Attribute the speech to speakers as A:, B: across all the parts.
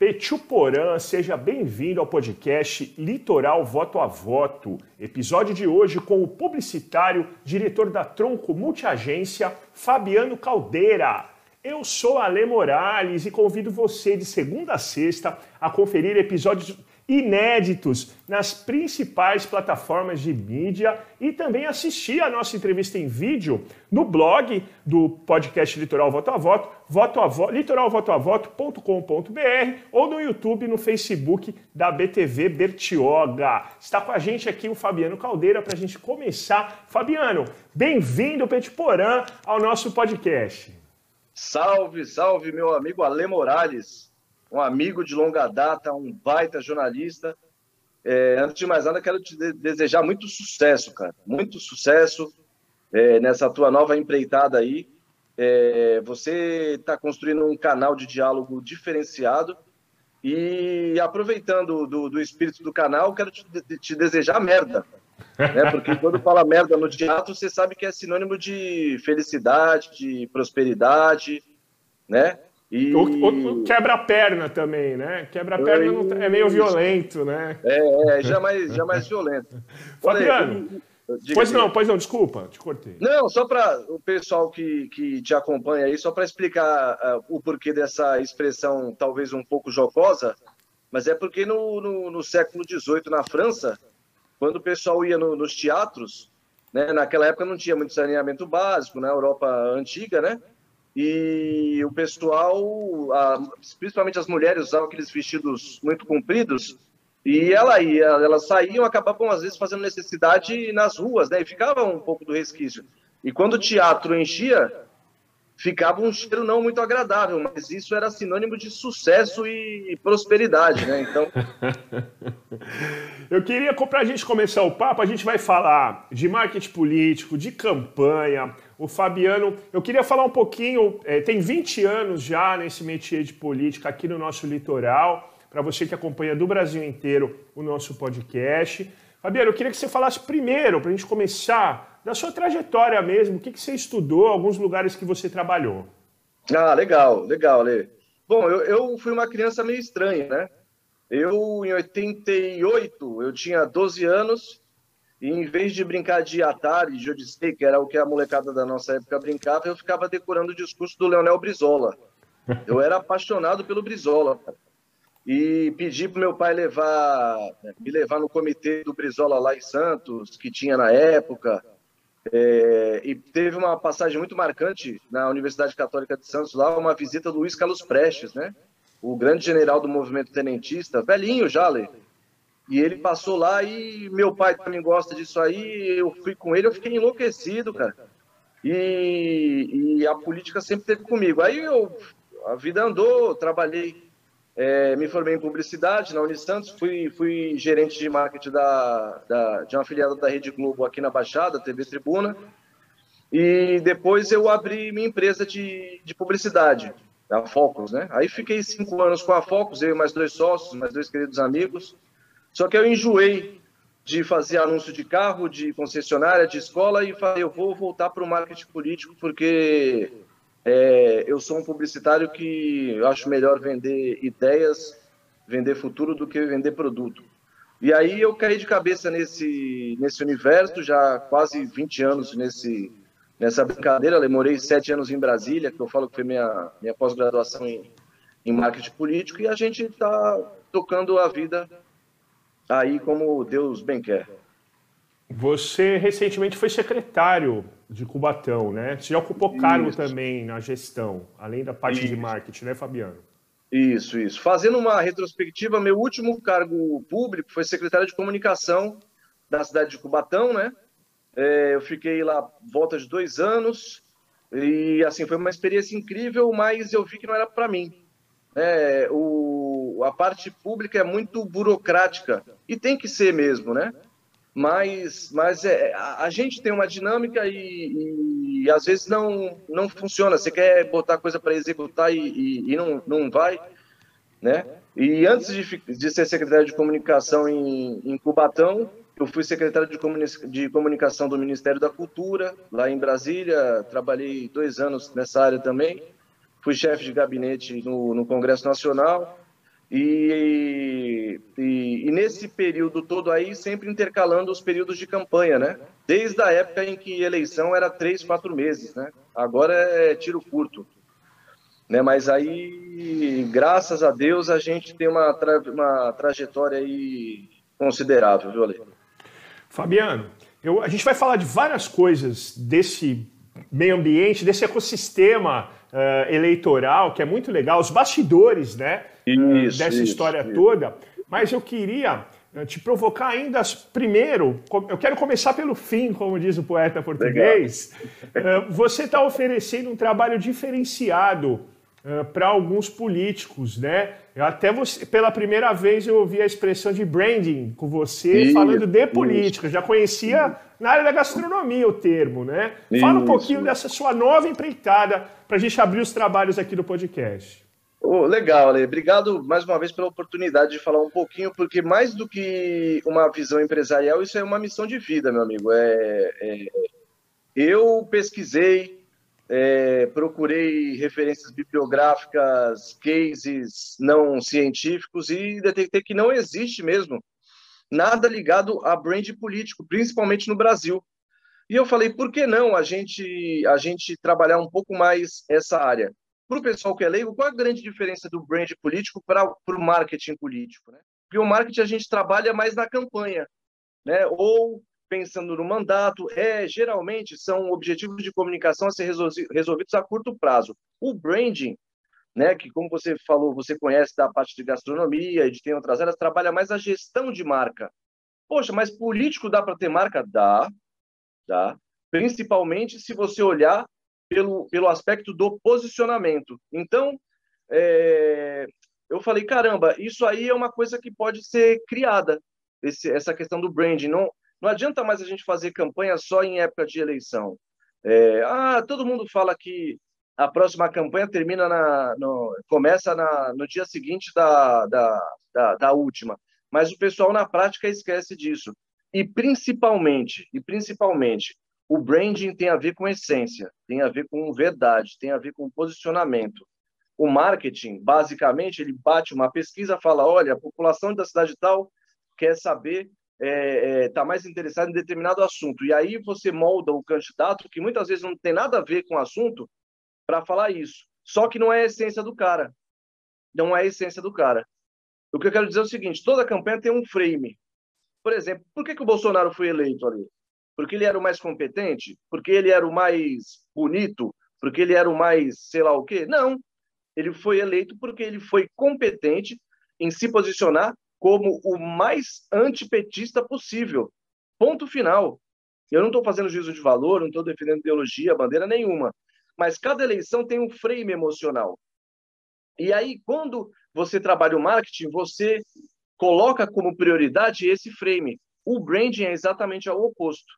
A: Petiuporã, seja bem-vindo ao podcast Litoral Voto a Voto. Episódio de hoje com o publicitário, diretor da Tronco Multiagência, Fabiano Caldeira. Eu sou Ale Morales e convido você de segunda a sexta a conferir episódios inéditos nas principais plataformas de mídia e também assistir a nossa entrevista em vídeo no blog do podcast Litoral Voto a Voto, voto a voto, litoralvotoavoto.com.br ou no YouTube no Facebook da BTV Bertioga. Está com a gente aqui o Fabiano Caldeira para a gente começar. Fabiano, bem-vindo, Petiporã, ao nosso podcast.
B: Salve, salve, meu amigo Ale Morales um amigo de longa data, um baita jornalista. É, antes de mais nada, quero te desejar muito sucesso, cara. Muito sucesso é, nessa tua nova empreitada aí. É, você está construindo um canal de diálogo diferenciado e aproveitando do, do espírito do canal, quero te, te desejar merda. Né? Porque quando fala merda no teatro, você sabe que é sinônimo de felicidade, de prosperidade, né?
A: E... quebra-perna também, né? Quebra-perna é meio violento, né?
B: É, é já, mais, já mais violento.
A: Fabiano, pois não, pois não, desculpa, te cortei.
B: Não, só para o pessoal que, que te acompanha aí, só para explicar uh, o porquê dessa expressão talvez um pouco jocosa, mas é porque no, no, no século XVIII, na França, quando o pessoal ia no, nos teatros, né, naquela época não tinha muito saneamento básico, na Europa antiga, né? E o pessoal, principalmente as mulheres, usavam aqueles vestidos muito compridos e ela ia, elas saíam, acabavam às vezes fazendo necessidade nas ruas, né? E ficava um pouco do resquício. E quando o teatro enchia, ficava um cheiro não muito agradável, mas isso era sinônimo de sucesso e prosperidade, né? Então.
A: Eu queria, para a gente começar o papo, a gente vai falar de marketing político, de campanha. O Fabiano, eu queria falar um pouquinho, é, tem 20 anos já nesse métier de política aqui no nosso litoral, para você que acompanha do Brasil inteiro o nosso podcast. Fabiano, eu queria que você falasse primeiro, para a gente começar, da sua trajetória mesmo, o que, que você estudou, alguns lugares que você trabalhou.
B: Ah, legal, legal, Lê. Bom, eu, eu fui uma criança meio estranha, né? Eu, em 88, eu tinha 12 anos, e em vez de brincar de Atari, de Odyssey, que era o que a molecada da nossa época brincava, eu ficava decorando o discurso do Leonel Brizola. Eu era apaixonado pelo Brizola, cara. E pedi para meu pai levar, me levar no comitê do Brizola lá em Santos, que tinha na época. É, e teve uma passagem muito marcante na Universidade Católica de Santos, lá, uma visita do Luiz Carlos Prestes, né? O grande general do movimento tenentista, velhinho já, Lê. E ele passou lá e meu pai também gosta disso aí. Eu fui com ele, eu fiquei enlouquecido, cara. E, e a política sempre teve comigo. Aí eu, a vida andou, trabalhei é, me formei em publicidade na Unisantos, fui, fui gerente de marketing da, da, de uma afiliada da Rede Globo aqui na Baixada, TV Tribuna. E depois eu abri minha empresa de, de publicidade, a Focus, né? Aí fiquei cinco anos com a Focus, eu e mais dois sócios, mais dois queridos amigos. Só que eu enjoei de fazer anúncio de carro, de concessionária, de escola e falei, eu vou voltar para o marketing político porque é, eu sou um publicitário que acho melhor vender ideias, vender futuro do que vender produto. E aí eu caí de cabeça nesse, nesse universo, já quase 20 anos nesse, nessa brincadeira. Eu sete anos em Brasília, que eu falo que foi minha, minha pós-graduação em, em marketing político, e a gente está tocando a vida aí como Deus bem quer.
A: Você recentemente foi secretário de Cubatão, né? Você já ocupou isso. cargo também na gestão, além da parte isso. de marketing, né, Fabiano?
B: Isso, isso. Fazendo uma retrospectiva, meu último cargo público foi secretário de comunicação da cidade de Cubatão, né? É, eu fiquei lá volta de dois anos e assim foi uma experiência incrível, mas eu vi que não era para mim. É, o, a parte pública é muito burocrática e tem que ser mesmo, né? Mas, mas é, a, gente tem uma dinâmica e, e, e, às vezes não, não funciona. Você quer botar coisa para executar e, e, e, não, não vai, né? E antes de, de ser secretário de comunicação em, em Cubatão, eu fui secretário de, comuni de comunicação do Ministério da Cultura, lá em Brasília. Trabalhei dois anos nessa área também. Fui chefe de gabinete no, no Congresso Nacional. E, e, e, nesse período todo aí, sempre intercalando os períodos de campanha, né? Desde a época em que eleição era três, quatro meses, né? Agora é tiro curto. Né? Mas aí, graças a Deus, a gente tem uma, tra uma trajetória aí considerável, viu, Ale?
A: Fabiano, eu, a gente vai falar de várias coisas desse meio ambiente, desse ecossistema uh, eleitoral, que é muito legal, os bastidores né, isso, dessa isso, história isso. toda. Mas eu queria uh, te provocar ainda, primeiro, eu quero começar pelo fim, como diz o poeta português. Uh, você está oferecendo um trabalho diferenciado Uh, para alguns políticos, né? Eu até você, pela primeira vez eu ouvi a expressão de branding com você isso, falando de política. Isso. Já conhecia na área da gastronomia o termo, né? Fala um pouquinho dessa sua nova empreitada para a gente abrir os trabalhos aqui do podcast.
B: Oh, legal, Ale. Obrigado mais uma vez pela oportunidade de falar um pouquinho, porque mais do que uma visão empresarial, isso é uma missão de vida, meu amigo. É, é... Eu pesquisei, é, procurei referências bibliográficas, cases não científicos e detectei que não existe mesmo nada ligado a brand político, principalmente no Brasil. E eu falei, por que não a gente a gente trabalhar um pouco mais essa área? Para o pessoal que é leigo, qual a grande diferença do brand político para o marketing político? Né? Porque o marketing a gente trabalha mais na campanha, né? ou pensando no mandato, é geralmente são objetivos de comunicação a ser resolvidos a curto prazo. O branding, né, que como você falou, você conhece da parte de gastronomia e de tem outras áreas, trabalha mais a gestão de marca. Poxa, mas político dá para ter marca? Dá, dá. Principalmente se você olhar pelo, pelo aspecto do posicionamento. Então, é, eu falei, caramba, isso aí é uma coisa que pode ser criada, esse, essa questão do branding. Não, não adianta mais a gente fazer campanha só em época de eleição. É, ah, todo mundo fala que a próxima campanha termina na, no, começa na, no dia seguinte da, da, da, da última, mas o pessoal na prática esquece disso. E principalmente, e principalmente, o branding tem a ver com essência, tem a ver com verdade, tem a ver com posicionamento. O marketing, basicamente, ele bate uma pesquisa, fala, olha, a população da cidade tal quer saber está é, é, tá mais interessado em determinado assunto. E aí você molda o candidato, que muitas vezes não tem nada a ver com o assunto, para falar isso. Só que não é a essência do cara. Não é a essência do cara. O que eu quero dizer é o seguinte: toda campanha tem um frame. Por exemplo, por que, que o Bolsonaro foi eleito ali? Porque ele era o mais competente? Porque ele era o mais bonito? Porque ele era o mais sei lá o quê? Não. Ele foi eleito porque ele foi competente em se posicionar como o mais antipetista possível. Ponto final. Eu não estou fazendo juízo de valor, não estou defendendo ideologia, bandeira nenhuma. Mas cada eleição tem um frame emocional. E aí, quando você trabalha o marketing, você coloca como prioridade esse frame. O branding é exatamente o oposto.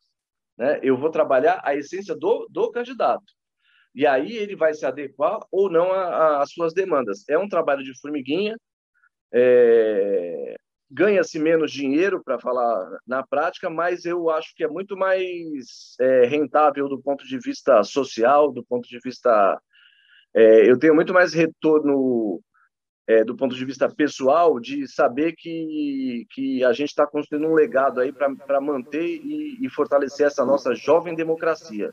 B: Né? Eu vou trabalhar a essência do, do candidato. E aí ele vai se adequar ou não às suas demandas. É um trabalho de formiguinha, é, Ganha-se menos dinheiro, para falar na prática, mas eu acho que é muito mais é, rentável do ponto de vista social, do ponto de vista. É, eu tenho muito mais retorno é, do ponto de vista pessoal, de saber que, que a gente está construindo um legado aí para manter e, e, fortalecer essa nossa jovem democracia.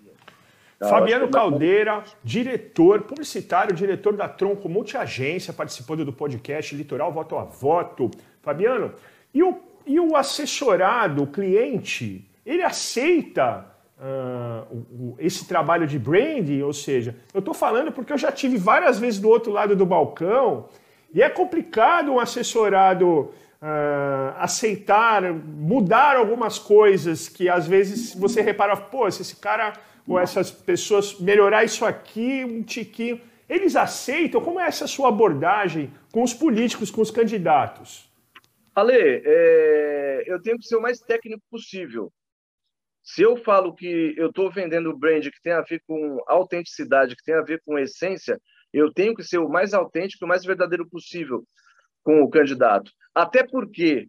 A: Fabiano é Caldeira, diretor, publicitário, diretor da Tronco Multiagência, participando do podcast Litoral Voto a Voto. Fabiano, e o, e o assessorado, o cliente, ele aceita uh, esse trabalho de branding? Ou seja, eu estou falando porque eu já tive várias vezes do outro lado do balcão e é complicado um assessorado uh, aceitar, mudar algumas coisas que às vezes você repara, pô, se esse cara ou essas pessoas melhorar isso aqui um tiquinho. Eles aceitam? Como é essa sua abordagem com os políticos, com os candidatos?
B: Ale, é, eu tenho que ser o mais técnico possível. Se eu falo que eu estou vendendo brand que tem a ver com autenticidade, que tem a ver com essência, eu tenho que ser o mais autêntico, o mais verdadeiro possível com o candidato. Até porque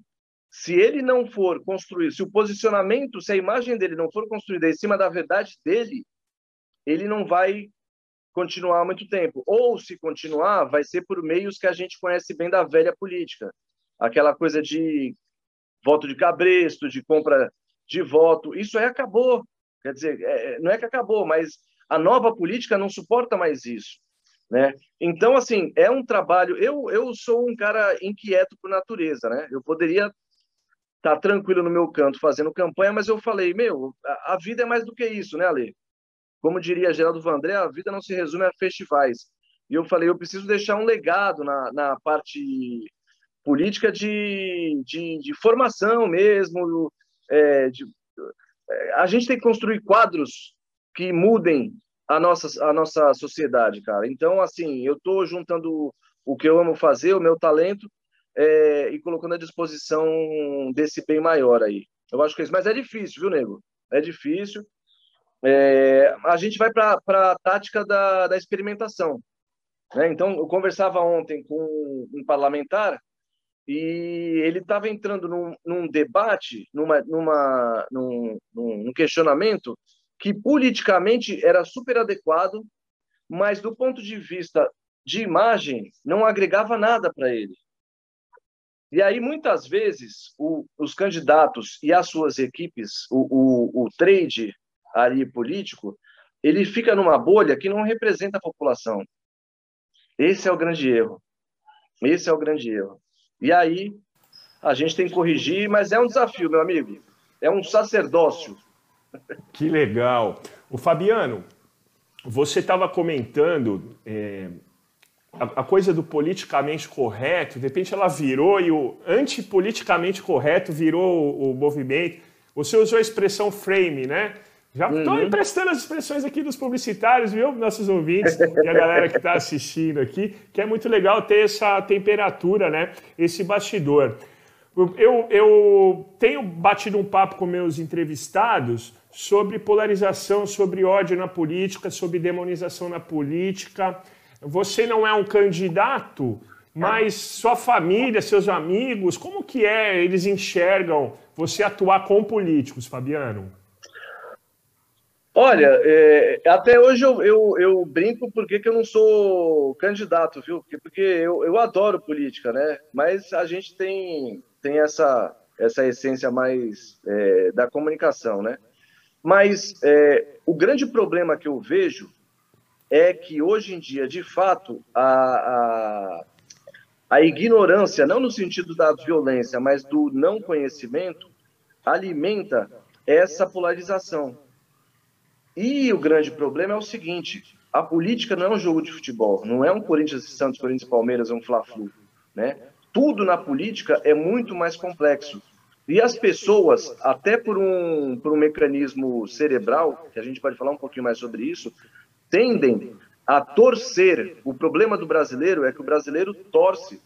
B: se ele não for construído, se o posicionamento, se a imagem dele não for construída em cima da verdade dele, ele não vai continuar muito tempo. Ou, se continuar, vai ser por meios que a gente conhece bem da velha política. Aquela coisa de voto de cabresto, de compra de voto. Isso aí acabou. Quer dizer, é, não é que acabou, mas a nova política não suporta mais isso. Né? Então, assim, é um trabalho. Eu, eu sou um cara inquieto por natureza, né? Eu poderia estar tá tranquilo no meu canto fazendo campanha, mas eu falei, meu, a, a vida é mais do que isso, né, Ale? Como diria Geraldo Vandré, a vida não se resume a festivais. E eu falei, eu preciso deixar um legado na, na parte política de, de, de formação mesmo. É, de, é, a gente tem que construir quadros que mudem a nossa, a nossa sociedade, cara. Então, assim, eu estou juntando o que eu amo fazer, o meu talento, é, e colocando à disposição desse bem maior aí. Eu acho que é isso. Mas é difícil, viu, nego? É difícil. É, a gente vai para a tática da, da experimentação. Né? Então, eu conversava ontem com um parlamentar e ele estava entrando num, num, debate, numa, numa, num, num questionamento que politicamente era super adequado, mas do ponto de vista de imagem não agregava nada para ele. E aí, muitas vezes, o, os candidatos e as suas equipes, o, o, o trade ali político, ele fica numa bolha que não representa a população. Esse é o grande erro. Esse é o grande erro. E aí, a gente tem que corrigir, mas é um desafio, meu amigo. É um sacerdócio.
A: Que legal. O Fabiano, você estava comentando é, a, a, coisa do politicamente correto, de repente ela virou e o antipoliticamente correto virou o, o movimento. Você usou a expressão frame, né? Já estou uhum. emprestando as expressões aqui dos publicitários, viu, nossos ouvintes e a galera que está assistindo aqui, que é muito legal ter essa temperatura, né? Esse bastidor. Eu, eu tenho batido um papo com meus entrevistados sobre polarização, sobre ódio na política, sobre demonização na política. Você não é um candidato, mas sua família, seus amigos, como que é? Eles enxergam você atuar com políticos, Fabiano?
B: Olha, é, até hoje eu, eu, eu brinco porque que eu não sou candidato, viu? Porque, porque eu, eu adoro política, né? Mas a gente tem, tem essa, essa essência mais é, da comunicação, né? Mas é, o grande problema que eu vejo é que hoje em dia, de fato, a, a, a ignorância, não no sentido da violência, mas do não conhecimento, alimenta essa polarização. E o grande problema é o seguinte: a política não é um jogo de futebol, não é um Corinthians e Santos, Corinthians e Palmeiras, é um Fla-Flu, né? Tudo na política é muito mais complexo. E as pessoas, até por um, por um mecanismo cerebral, que a gente pode falar um pouquinho mais sobre isso, tendem a torcer. O problema do brasileiro é que o brasileiro torce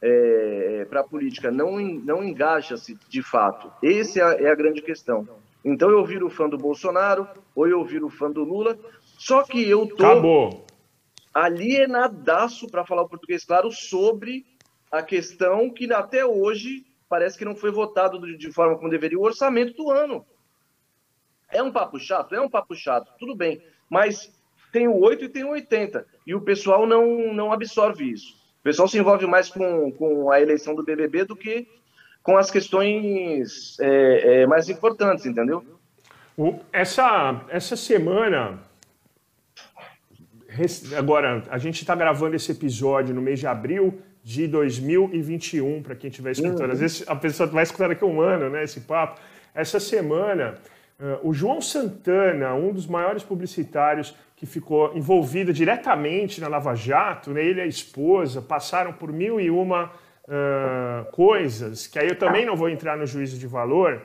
B: é, para a política, não, não engaja-se de fato. Essa é a, é a grande questão. Então eu viro fã do Bolsonaro, ou eu viro fã do Lula, só que eu tô
A: Acabou.
B: alienadaço, para falar o português claro, sobre a questão que até hoje parece que não foi votado de forma como deveria o orçamento do ano. É um papo chato? É um papo chato, tudo bem. Mas tem o 8 e tem o 80. E o pessoal não, não absorve isso. O pessoal se envolve mais com, com a eleição do BBB do que com as questões é, é, mais importantes, entendeu?
A: Essa, essa semana, agora, a gente está gravando esse episódio no mês de abril de 2021, para quem estiver escutando. Uhum. Às vezes a pessoa vai escutar daqui a um ano, né, esse papo. Essa semana, uh, o João Santana, um dos maiores publicitários que ficou envolvido diretamente na Lava Jato, né, ele e a esposa passaram por mil e uma uh, coisas, que aí eu também não vou entrar no juízo de valor.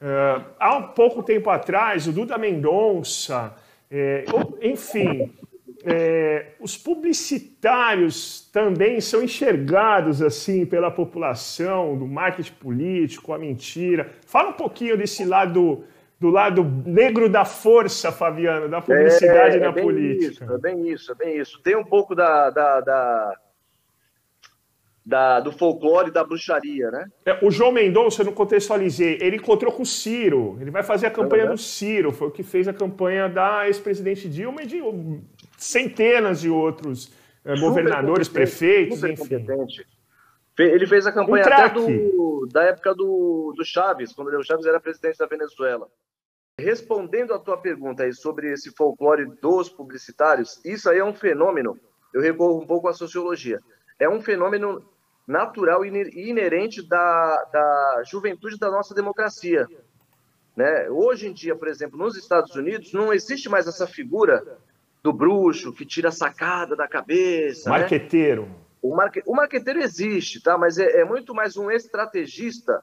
A: Uh, há um pouco tempo atrás, o Duda Mendonça, é, enfim, é, os publicitários também são enxergados assim pela população, do marketing político, a mentira. Fala um pouquinho desse lado, do lado negro da força, Fabiano, da publicidade é, na política.
B: Isso, é bem isso, é bem isso. Tem um pouco da, da, da da, do folclore da bruxaria, né?
A: É, o João Mendonça, eu não contextualizei, ele encontrou com o Ciro, ele vai fazer a campanha do Ciro, foi o que fez a campanha da ex-presidente Dilma e de centenas de outros é, governadores, prefeitos, enfim. Competente.
B: Ele fez a campanha um até do, da época do, do Chaves, quando o Chaves era presidente da Venezuela. Respondendo à tua pergunta aí sobre esse folclore dos publicitários, isso aí é um fenômeno, eu recorro um pouco à sociologia, é um fenômeno natural e inerente da, da juventude da nossa democracia. Né? Hoje em dia, por exemplo, nos Estados Unidos, não existe mais essa figura do bruxo que tira a sacada da cabeça.
A: Né? Marqueteiro.
B: Né? O, marque... o marqueteiro existe, tá? mas é, é muito mais um estrategista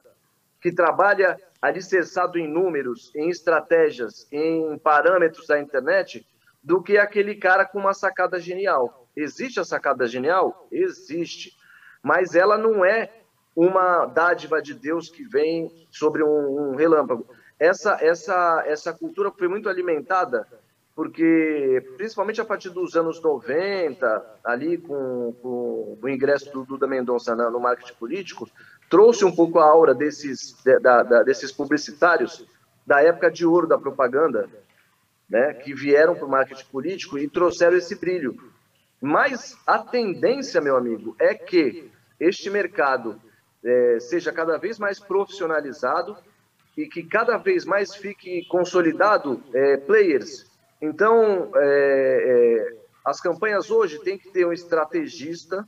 B: que trabalha alicerçado em números, em estratégias, em parâmetros da internet, do que aquele cara com uma sacada genial. Existe a sacada genial? Existe. Mas ela não é uma dádiva de Deus que vem sobre um, um relâmpago. Essa, essa, essa cultura foi muito alimentada porque, principalmente a partir dos anos 90, ali com, com o ingresso do Duda Mendonça no marketing político, trouxe um pouco a aura desses, da, da, desses publicitários da época de ouro da propaganda, né, que vieram para o marketing político e trouxeram esse brilho. Mas a tendência, meu amigo, é que este mercado é, seja cada vez mais profissionalizado e que cada vez mais fique consolidado é, players então, é, é, as campanhas hoje têm que ter um estrategista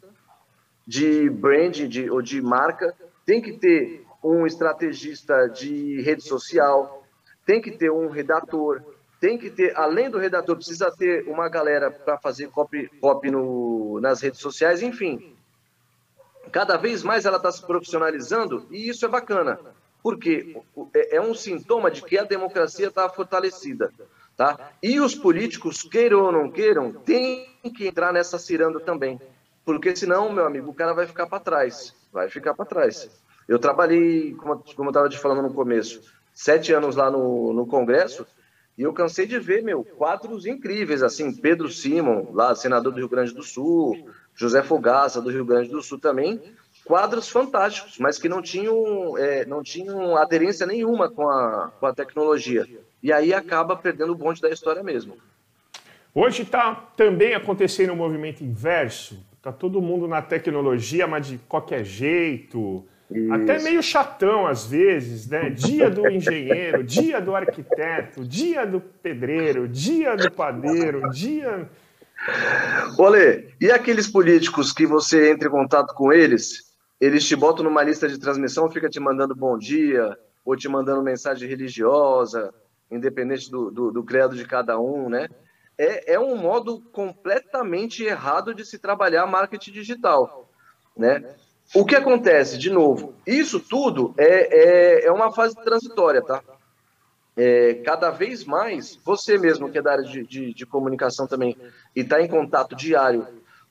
B: de branding de, ou de marca, tem que ter um estrategista de rede social, tem que ter um redator, tem que ter, além do redator, precisa ter uma galera para fazer copy, copy no, nas redes sociais, enfim. Cada vez mais ela está se profissionalizando e isso é bacana, porque é, é um sintoma de que a democracia está fortalecida. Tá? E os políticos, queiram ou não queiram, têm que entrar nessa ciranda também. Porque senão, meu amigo, o cara vai ficar para trás. Vai ficar para trás. Eu trabalhei, como, como eu estava te falando no começo, sete anos lá no, no Congresso, e eu cansei de ver, meu, quadros incríveis, assim, Pedro Simon, lá, senador do Rio Grande do Sul, José Fogaça, do Rio Grande do Sul também, quadros fantásticos, mas que não tinham, é, não tinham aderência nenhuma com a, com a tecnologia e aí acaba perdendo o bonde da história mesmo.
A: Hoje está também acontecendo um movimento inverso. Está todo mundo na tecnologia, mas de qualquer jeito. Isso. Até meio chatão às vezes, né? Dia do engenheiro, dia do arquiteto, dia do pedreiro, dia do padeiro, dia.
B: Olê, e aqueles políticos que você entra em contato com eles, eles te botam numa lista de transmissão, fica te mandando bom dia, ou te mandando mensagem religiosa, independente do, do, do credo de cada um, né? É, é um modo completamente errado de se trabalhar marketing digital, né? O que acontece, de novo, isso tudo é, é, é uma fase transitória, tá? É, cada vez mais, você mesmo que é da área de, de, de comunicação também e está em contato diário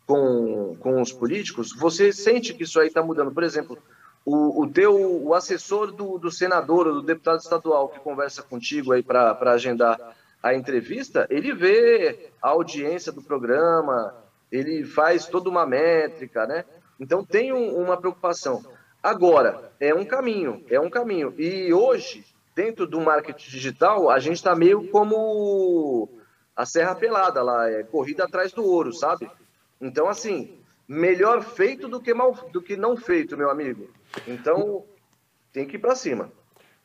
B: com, com os políticos, você sente que isso aí está mudando. Por exemplo, o, o teu o assessor do, do senador ou do deputado estadual que conversa contigo aí para agendar a entrevista, ele vê a audiência do programa, ele faz toda uma métrica, né? Então tem um, uma preocupação. Agora, é um caminho, é um caminho. E hoje, dentro do marketing digital, a gente está meio como a Serra Pelada lá, é corrida atrás do ouro, sabe? Então, assim, melhor feito do que, mal, do que não feito, meu amigo. Então, tem que ir para cima.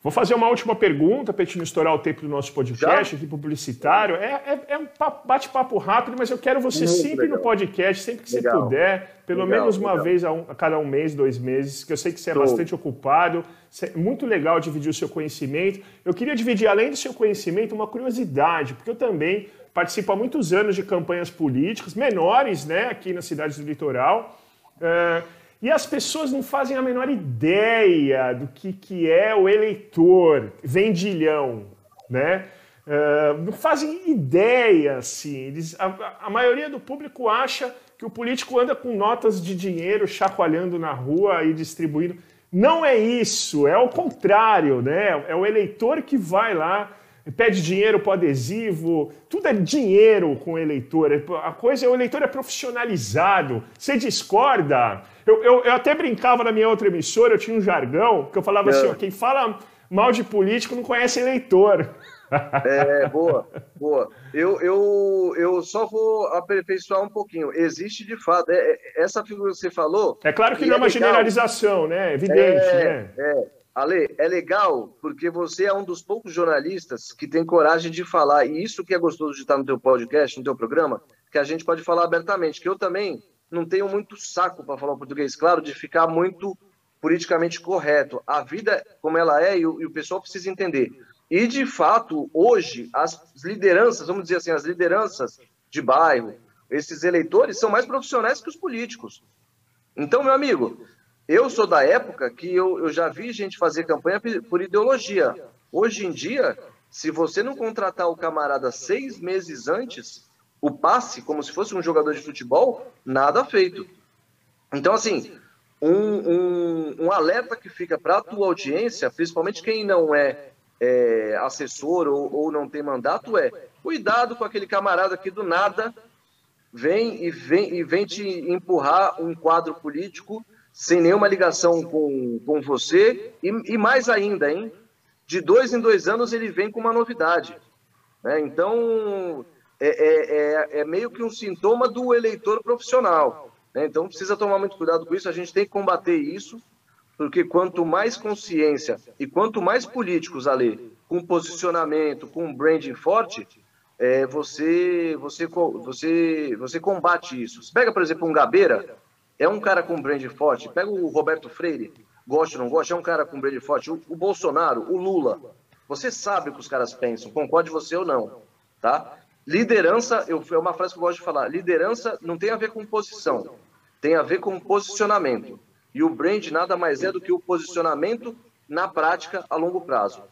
A: Vou fazer uma última pergunta para a gente não estourar o tempo do nosso podcast Já? aqui publicitário. É, é, é um bate-papo rápido, mas eu quero você Muito sempre legal. no podcast, sempre que legal. você puder, pelo legal, menos uma vez a, um, a, cada um mês, dois meses, que eu sei que você é bastante ocupado. É muito legal dividir o seu conhecimento. Eu queria dividir, além do seu conhecimento, uma curiosidade, porque eu também participo há muitos anos de campanhas políticas, menores, né, aqui nas cidades do litoral. Uh, e as pessoas não fazem a menor ideia do que, que é o eleitor, vendilhão, né? Uh, não fazem ideia, assim. Eles, a, a, maioria do público acha que o político anda com notas de dinheiro chacoalhando na rua e distribuindo. Não é isso, é o contrário, né? É o eleitor que vai lá pede dinheiro para adesivo, tudo é dinheiro com o eleitor. A coisa é o eleitor é profissionalizado. Você discorda? Eu, eu, eu até brincava na minha outra emissora, eu tinha um jargão, que eu falava assim, é. ó, quem fala mal de político não conhece eleitor.
B: É, boa, boa. Eu, eu, eu só vou aperfeiçoar um pouquinho. Existe de fato, é, é essa figura que você falou.
A: É claro que não é uma legal. generalização, né? É evidente, é, né?
B: É. Ale, é legal porque você é um dos poucos jornalistas que tem coragem de falar, e isso que é gostoso de estar no teu podcast, no teu programa, que a gente pode falar abertamente, que eu também não tenho muito saco para falar português, claro, de ficar muito politicamente correto. A vida como ela é e o, e o pessoal precisa entender. E, de fato, hoje, as lideranças, vamos dizer assim, as lideranças de bairro, esses eleitores são mais profissionais que os políticos. Então, meu amigo, eu sou da época que eu, eu já vi gente fazer campanha por ideologia. Hoje em dia, se você não contratar o camarada seis meses antes, o passe, como se fosse um jogador de futebol, nada feito. Então, assim, um, um, um alerta que fica para a tua audiência, principalmente quem não é é, assessor ou, ou não tem mandato é cuidado com aquele camarada que do nada vem e vem, e vem te empurrar um quadro político sem nenhuma ligação com, com você e, e mais ainda, hein? De dois em dois anos ele vem com uma novidade. Né? Então, é, é, é, é, meio que um sintoma do eleitor profissional. Né? Então, precisa tomar muito cuidado com isso. A gente tem que combater isso porque quanto mais consciência e quanto mais políticos ali com posicionamento, com branding forte, é, você, você, você, você combate isso. Você pega, por exemplo, um Gabeira, é um cara com branding forte. Pega o Roberto Freire, gosta ou não gosta, é um cara com branding forte. O, o Bolsonaro, o Lula, você sabe o que os caras pensam, concorde você ou não, tá? Liderança, eu, é uma frase que eu gosto de falar, liderança não tem a ver com posição, tem a ver com posicionamento. E o brand nada mais é do que o posicionamento na prática a longo prazo.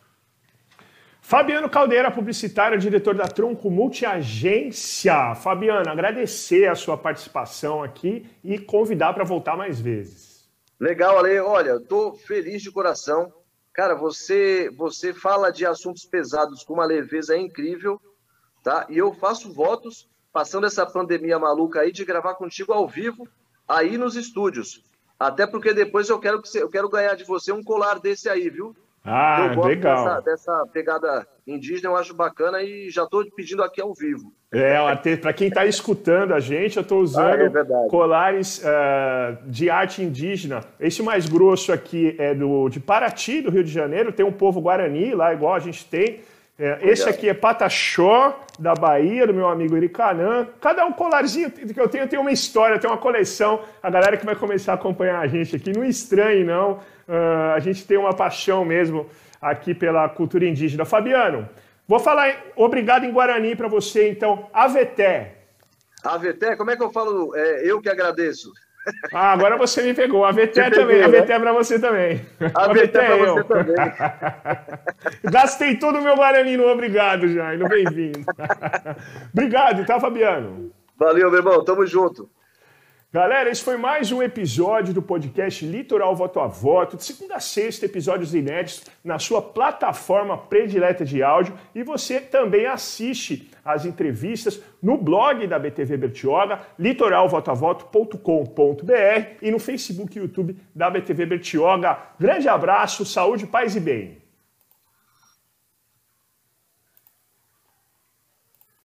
A: Fabiano Caldeira, publicitário, diretor da Tronco Multiagência. Fabiano, agradecer a sua participação aqui e convidar para voltar mais vezes.
B: Legal, Ale. Olha, estou feliz de coração. Cara, você você fala de assuntos pesados com uma leveza incrível, tá? E eu faço votos, passando essa pandemia maluca aí, de gravar contigo ao vivo, aí nos estúdios. Até porque depois eu quero, que você, eu quero ganhar de você um colar desse aí, viu?
A: Ah, legal.
B: Dessa, dessa, pegada indígena eu acho bacana e já estou pedindo aqui ao vivo.
A: É, para quem está escutando a gente, eu estou usando ah, é colares uh, de arte indígena. Esse mais grosso aqui é do, de Paraty, do Rio de Janeiro, tem um povo guarani lá, igual a gente tem. É, esse aqui é Pataxó, da Bahia, do meu amigo Iricanã. Cada um colarzinho que eu tenho tem uma história, tem uma coleção. A galera que vai começar a acompanhar a gente aqui, não estranhe, não. Uh, a gente tem uma paixão mesmo aqui pela cultura indígena. Fabiano, vou falar obrigado em Guarani para você, então. Aveté.
B: Aveté, como é que eu falo? É, eu que agradeço.
A: Ah, agora você me pegou. A VT é também. Né? A VT é pra você também.
B: A, VT é pra eu. você também.
A: Gastei todo o meu Guarani no obrigado, Jair. Bem-vindo. obrigado, tá, Fabiano?
B: Valeu, meu irmão. Tamo junto.
A: Galera, esse foi mais um episódio do podcast Litoral Voto a Voto, de segunda a sexta, episódios inéditos na sua plataforma predileta de áudio e você também assiste as entrevistas no blog da BTV Bertioga, litoralvotoavoto.com.br e no Facebook e YouTube da BTV Bertioga. Grande abraço, saúde, paz e bem.